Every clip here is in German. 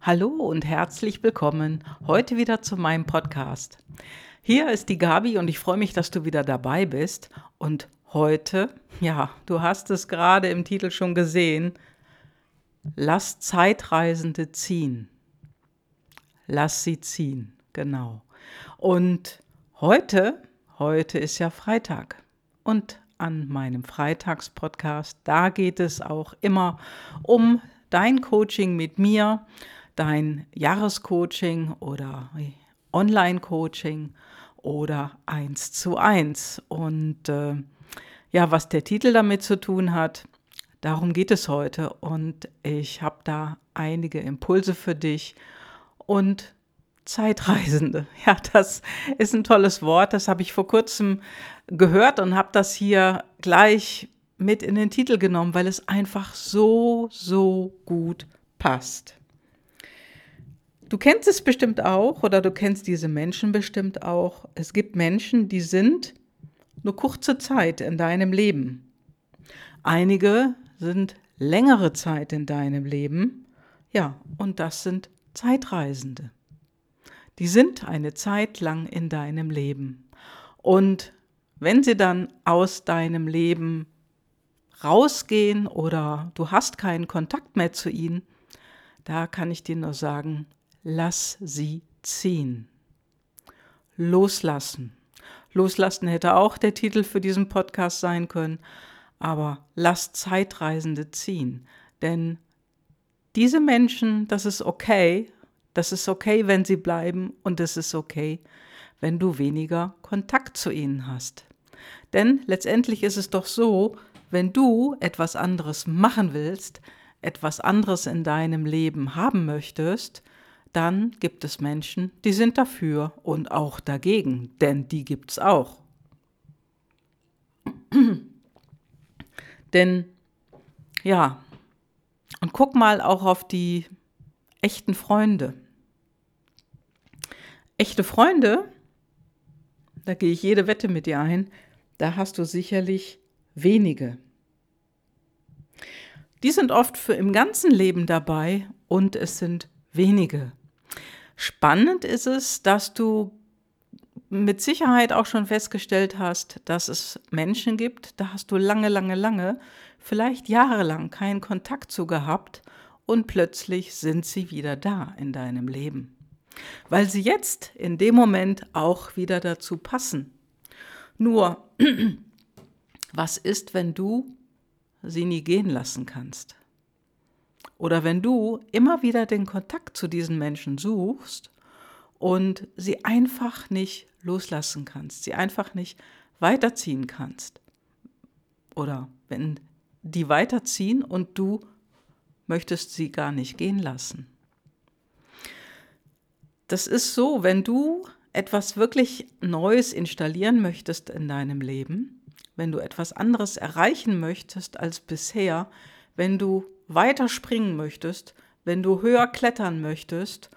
Hallo und herzlich willkommen heute wieder zu meinem Podcast. Hier ist die Gabi und ich freue mich, dass du wieder dabei bist. Und heute, ja, du hast es gerade im Titel schon gesehen, lass Zeitreisende ziehen. Lass sie ziehen, genau. Und heute, heute ist ja Freitag. Und an meinem Freitagspodcast, da geht es auch immer um dein Coaching mit mir dein Jahrescoaching oder Online-Coaching oder eins zu eins. Und äh, ja, was der Titel damit zu tun hat, darum geht es heute. Und ich habe da einige Impulse für dich und Zeitreisende. Ja, das ist ein tolles Wort. Das habe ich vor kurzem gehört und habe das hier gleich mit in den Titel genommen, weil es einfach so, so gut passt. Du kennst es bestimmt auch oder du kennst diese Menschen bestimmt auch. Es gibt Menschen, die sind nur kurze Zeit in deinem Leben. Einige sind längere Zeit in deinem Leben. Ja, und das sind Zeitreisende. Die sind eine Zeit lang in deinem Leben. Und wenn sie dann aus deinem Leben rausgehen oder du hast keinen Kontakt mehr zu ihnen, da kann ich dir nur sagen, lass sie ziehen. Loslassen. Loslassen hätte auch der Titel für diesen Podcast sein können, aber lass Zeitreisende ziehen. Denn diese Menschen, das ist okay, das ist okay, wenn sie bleiben und es ist okay, wenn du weniger Kontakt zu ihnen hast. Denn letztendlich ist es doch so, wenn du etwas anderes machen willst, etwas anderes in deinem Leben haben möchtest, dann gibt es Menschen, die sind dafür und auch dagegen, denn die gibt es auch. denn ja, und guck mal auch auf die echten Freunde. Echte Freunde, da gehe ich jede Wette mit dir ein, da hast du sicherlich wenige. Die sind oft für im ganzen Leben dabei und es sind wenige. Spannend ist es, dass du mit Sicherheit auch schon festgestellt hast, dass es Menschen gibt, da hast du lange, lange, lange, vielleicht jahrelang keinen Kontakt zu gehabt und plötzlich sind sie wieder da in deinem Leben. Weil sie jetzt in dem Moment auch wieder dazu passen. Nur, was ist, wenn du sie nie gehen lassen kannst? Oder wenn du immer wieder den Kontakt zu diesen Menschen suchst und sie einfach nicht loslassen kannst, sie einfach nicht weiterziehen kannst. Oder wenn die weiterziehen und du möchtest sie gar nicht gehen lassen. Das ist so, wenn du etwas wirklich Neues installieren möchtest in deinem Leben, wenn du etwas anderes erreichen möchtest als bisher, wenn du weiter springen möchtest, wenn du höher klettern möchtest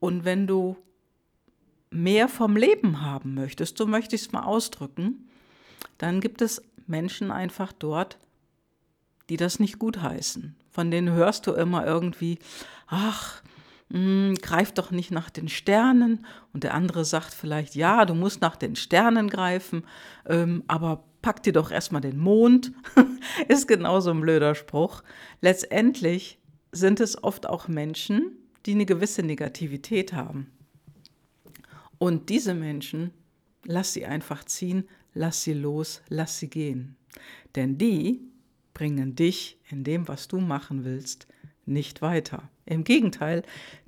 und wenn du mehr vom Leben haben möchtest, so möchte ich es mal ausdrücken, dann gibt es Menschen einfach dort, die das nicht gutheißen. Von denen hörst du immer irgendwie, ach, mh, hm, greif doch nicht nach den Sternen. Und der andere sagt vielleicht, ja, du musst nach den Sternen greifen, ähm, aber pack dir doch erstmal den Mond. Ist genauso ein blöder Spruch. Letztendlich sind es oft auch Menschen, die eine gewisse Negativität haben. Und diese Menschen, lass sie einfach ziehen, lass sie los, lass sie gehen. Denn die bringen dich in dem, was du machen willst, nicht weiter. Im Gegenteil,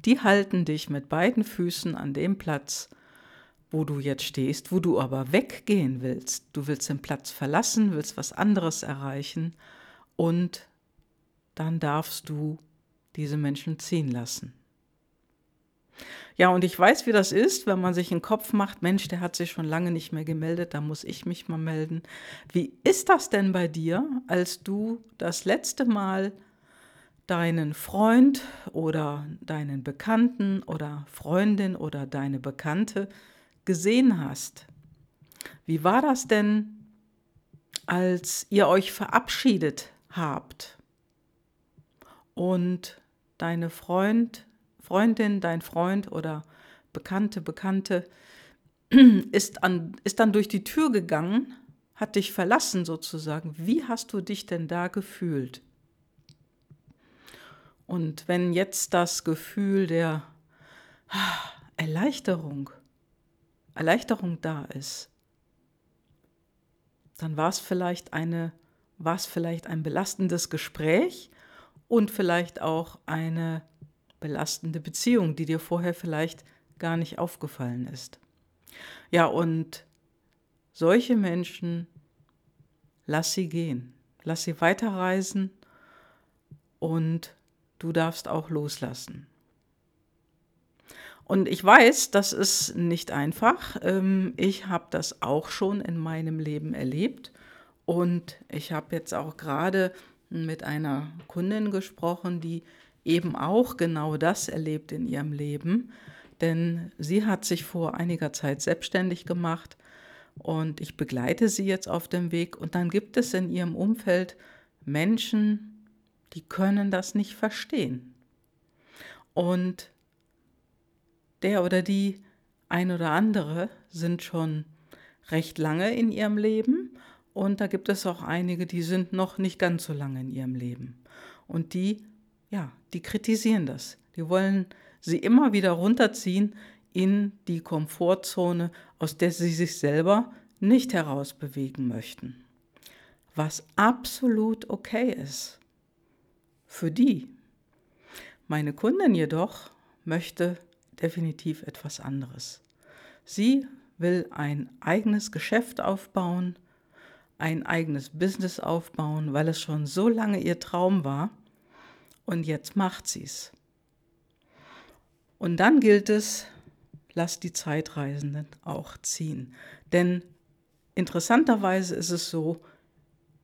die halten dich mit beiden Füßen an dem Platz, wo du jetzt stehst, wo du aber weggehen willst. Du willst den Platz verlassen, willst was anderes erreichen und dann darfst du diese Menschen ziehen lassen. Ja, und ich weiß, wie das ist, wenn man sich einen Kopf macht, Mensch, der hat sich schon lange nicht mehr gemeldet, da muss ich mich mal melden. Wie ist das denn bei dir, als du das letzte Mal deinen Freund oder deinen Bekannten oder Freundin oder deine Bekannte gesehen hast. Wie war das denn, als ihr euch verabschiedet habt und deine Freund, Freundin, dein Freund oder Bekannte, Bekannte ist, an, ist dann durch die Tür gegangen, hat dich verlassen sozusagen. Wie hast du dich denn da gefühlt? Und wenn jetzt das Gefühl der Erleichterung, Erleichterung da ist, dann war es vielleicht eine, war es vielleicht ein belastendes Gespräch und vielleicht auch eine belastende Beziehung, die dir vorher vielleicht gar nicht aufgefallen ist. Ja, und solche Menschen, lass sie gehen, lass sie weiterreisen und du darfst auch loslassen. Und ich weiß, das ist nicht einfach. Ähm, ich habe das auch schon in meinem Leben erlebt. Und ich habe jetzt auch gerade mit einer Kundin gesprochen, die eben auch genau das erlebt in ihrem Leben. Denn sie hat sich vor einiger Zeit selbstständig gemacht und ich begleite sie jetzt auf dem Weg. Und dann gibt es in ihrem Umfeld Menschen, die können das nicht verstehen. Und der oder die ein oder andere sind schon recht lange in ihrem Leben und da gibt es auch einige, die sind noch nicht ganz so lange in ihrem Leben. Und die, ja, die kritisieren das. Die wollen sie immer wieder runterziehen in die Komfortzone, aus der sie sich selber nicht herausbewegen möchten. Was absolut okay ist. Für die. Meine Kundin jedoch möchte definitiv etwas anderes. Sie will ein eigenes Geschäft aufbauen, ein eigenes Business aufbauen, weil es schon so lange ihr Traum war und jetzt macht sie es. Und dann gilt es, lass die Zeitreisenden auch ziehen. Denn interessanterweise ist es so,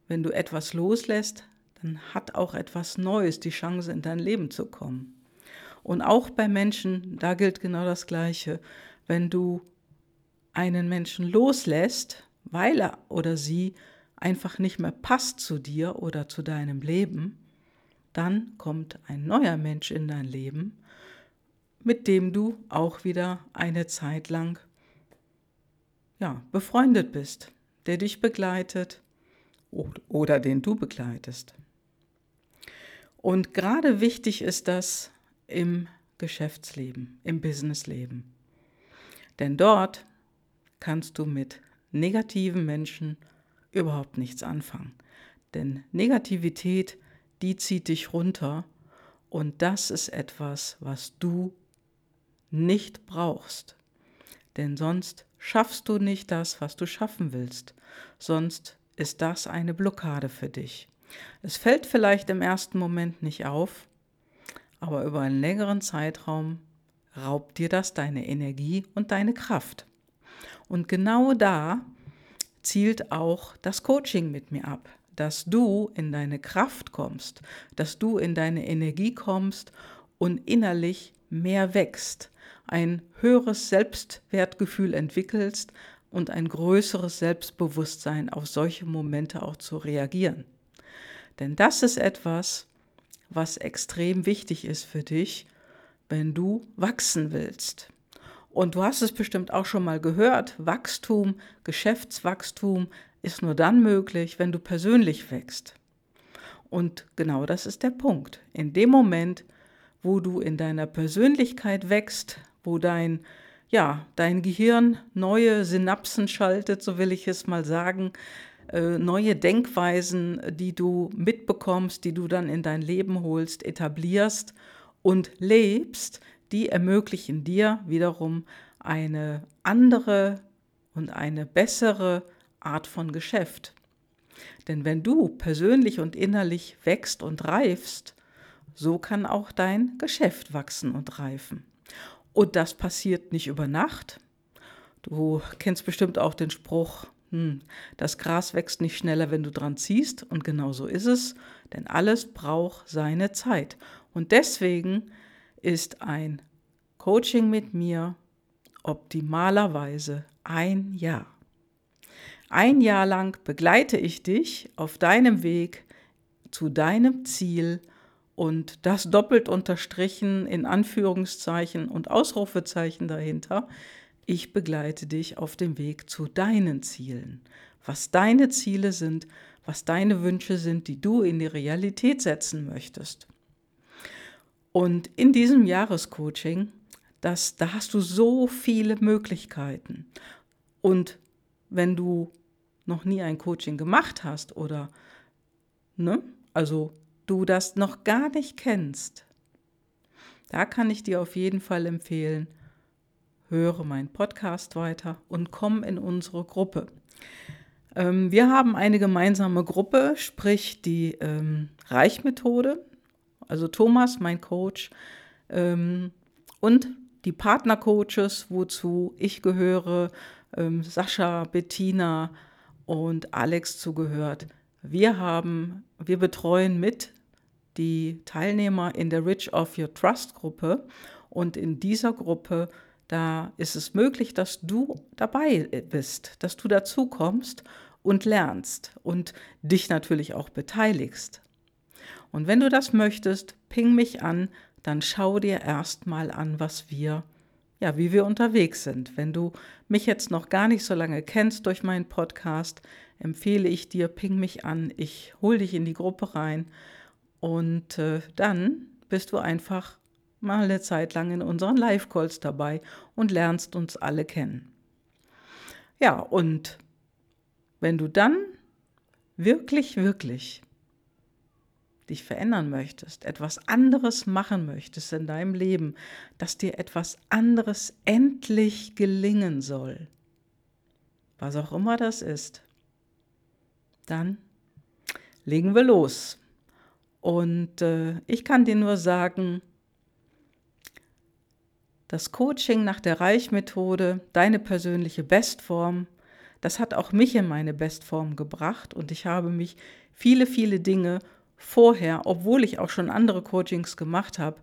wenn du etwas loslässt, dann hat auch etwas Neues die Chance, in dein Leben zu kommen. Und auch bei Menschen, da gilt genau das Gleiche. Wenn du einen Menschen loslässt, weil er oder sie einfach nicht mehr passt zu dir oder zu deinem Leben, dann kommt ein neuer Mensch in dein Leben, mit dem du auch wieder eine Zeit lang ja, befreundet bist, der dich begleitet oder den du begleitest. Und gerade wichtig ist das, im Geschäftsleben, im Businessleben. Denn dort kannst du mit negativen Menschen überhaupt nichts anfangen. Denn Negativität, die zieht dich runter und das ist etwas, was du nicht brauchst. Denn sonst schaffst du nicht das, was du schaffen willst. Sonst ist das eine Blockade für dich. Es fällt vielleicht im ersten Moment nicht auf, aber über einen längeren Zeitraum raubt dir das deine Energie und deine Kraft. Und genau da zielt auch das Coaching mit mir ab, dass du in deine Kraft kommst, dass du in deine Energie kommst und innerlich mehr wächst, ein höheres Selbstwertgefühl entwickelst und ein größeres Selbstbewusstsein auf solche Momente auch zu reagieren. Denn das ist etwas, was extrem wichtig ist für dich, wenn du wachsen willst. Und du hast es bestimmt auch schon mal gehört, Wachstum, Geschäftswachstum ist nur dann möglich, wenn du persönlich wächst. Und genau das ist der Punkt. In dem Moment, wo du in deiner Persönlichkeit wächst, wo dein ja, dein Gehirn neue Synapsen schaltet, so will ich es mal sagen, neue Denkweisen, die du mitbekommst, die du dann in dein Leben holst, etablierst und lebst, die ermöglichen dir wiederum eine andere und eine bessere Art von Geschäft. Denn wenn du persönlich und innerlich wächst und reifst, so kann auch dein Geschäft wachsen und reifen. Und das passiert nicht über Nacht. Du kennst bestimmt auch den Spruch, hm, das Gras wächst nicht schneller, wenn du dran ziehst. Und genau so ist es, denn alles braucht seine Zeit. Und deswegen ist ein Coaching mit mir optimalerweise ein Jahr. Ein Jahr lang begleite ich dich auf deinem Weg zu deinem Ziel und das doppelt unterstrichen in Anführungszeichen und Ausrufezeichen dahinter. Ich begleite dich auf dem Weg zu deinen Zielen. Was deine Ziele sind, was deine Wünsche sind, die du in die Realität setzen möchtest. Und in diesem Jahrescoaching, das, da hast du so viele Möglichkeiten. Und wenn du noch nie ein Coaching gemacht hast oder, ne, also du das noch gar nicht kennst, da kann ich dir auf jeden Fall empfehlen, höre meinen Podcast weiter und komm in unsere Gruppe. Ähm, wir haben eine gemeinsame Gruppe, sprich die ähm, Reichmethode, also Thomas, mein Coach, ähm, und die Partnercoaches, wozu ich gehöre, ähm, Sascha, Bettina und Alex zugehört. Wir haben, wir betreuen mit die Teilnehmer in der Rich of Your Trust Gruppe und in dieser Gruppe da ist es möglich, dass du dabei bist, dass du dazu kommst und lernst und dich natürlich auch beteiligst. Und wenn du das möchtest, ping mich an, dann schau dir erstmal an, was wir, ja, wie wir unterwegs sind. Wenn du mich jetzt noch gar nicht so lange kennst durch meinen Podcast, empfehle ich dir, ping mich an, ich hole dich in die Gruppe rein und äh, dann bist du einfach mal eine Zeit lang in unseren Live-Calls dabei und lernst uns alle kennen. Ja, und wenn du dann wirklich, wirklich dich verändern möchtest, etwas anderes machen möchtest in deinem Leben, dass dir etwas anderes endlich gelingen soll, was auch immer das ist, dann legen wir los. Und äh, ich kann dir nur sagen, das Coaching nach der Reichmethode, deine persönliche Bestform, das hat auch mich in meine Bestform gebracht und ich habe mich viele, viele Dinge vorher, obwohl ich auch schon andere Coachings gemacht habe,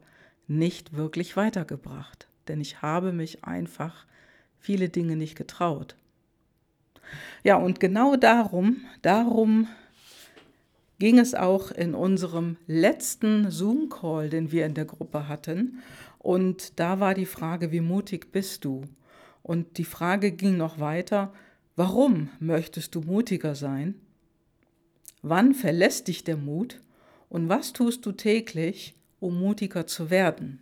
nicht wirklich weitergebracht. Denn ich habe mich einfach viele Dinge nicht getraut. Ja, und genau darum, darum ging es auch in unserem letzten Zoom-Call, den wir in der Gruppe hatten. Und da war die Frage, wie mutig bist du? Und die Frage ging noch weiter, warum möchtest du mutiger sein? Wann verlässt dich der Mut? Und was tust du täglich, um mutiger zu werden?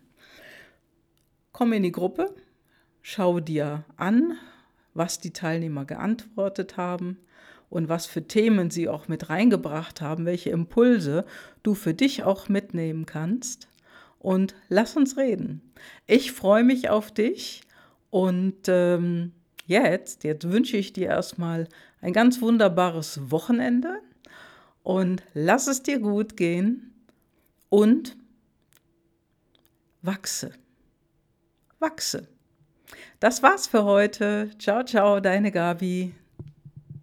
Komm in die Gruppe, schau dir an, was die Teilnehmer geantwortet haben und was für Themen sie auch mit reingebracht haben, welche Impulse du für dich auch mitnehmen kannst. Und lass uns reden. Ich freue mich auf dich und ähm, jetzt, jetzt wünsche ich dir erstmal ein ganz wunderbares Wochenende und lass es dir gut gehen und wachse. Wachse. Das war's für heute. Ciao, ciao, deine Gabi.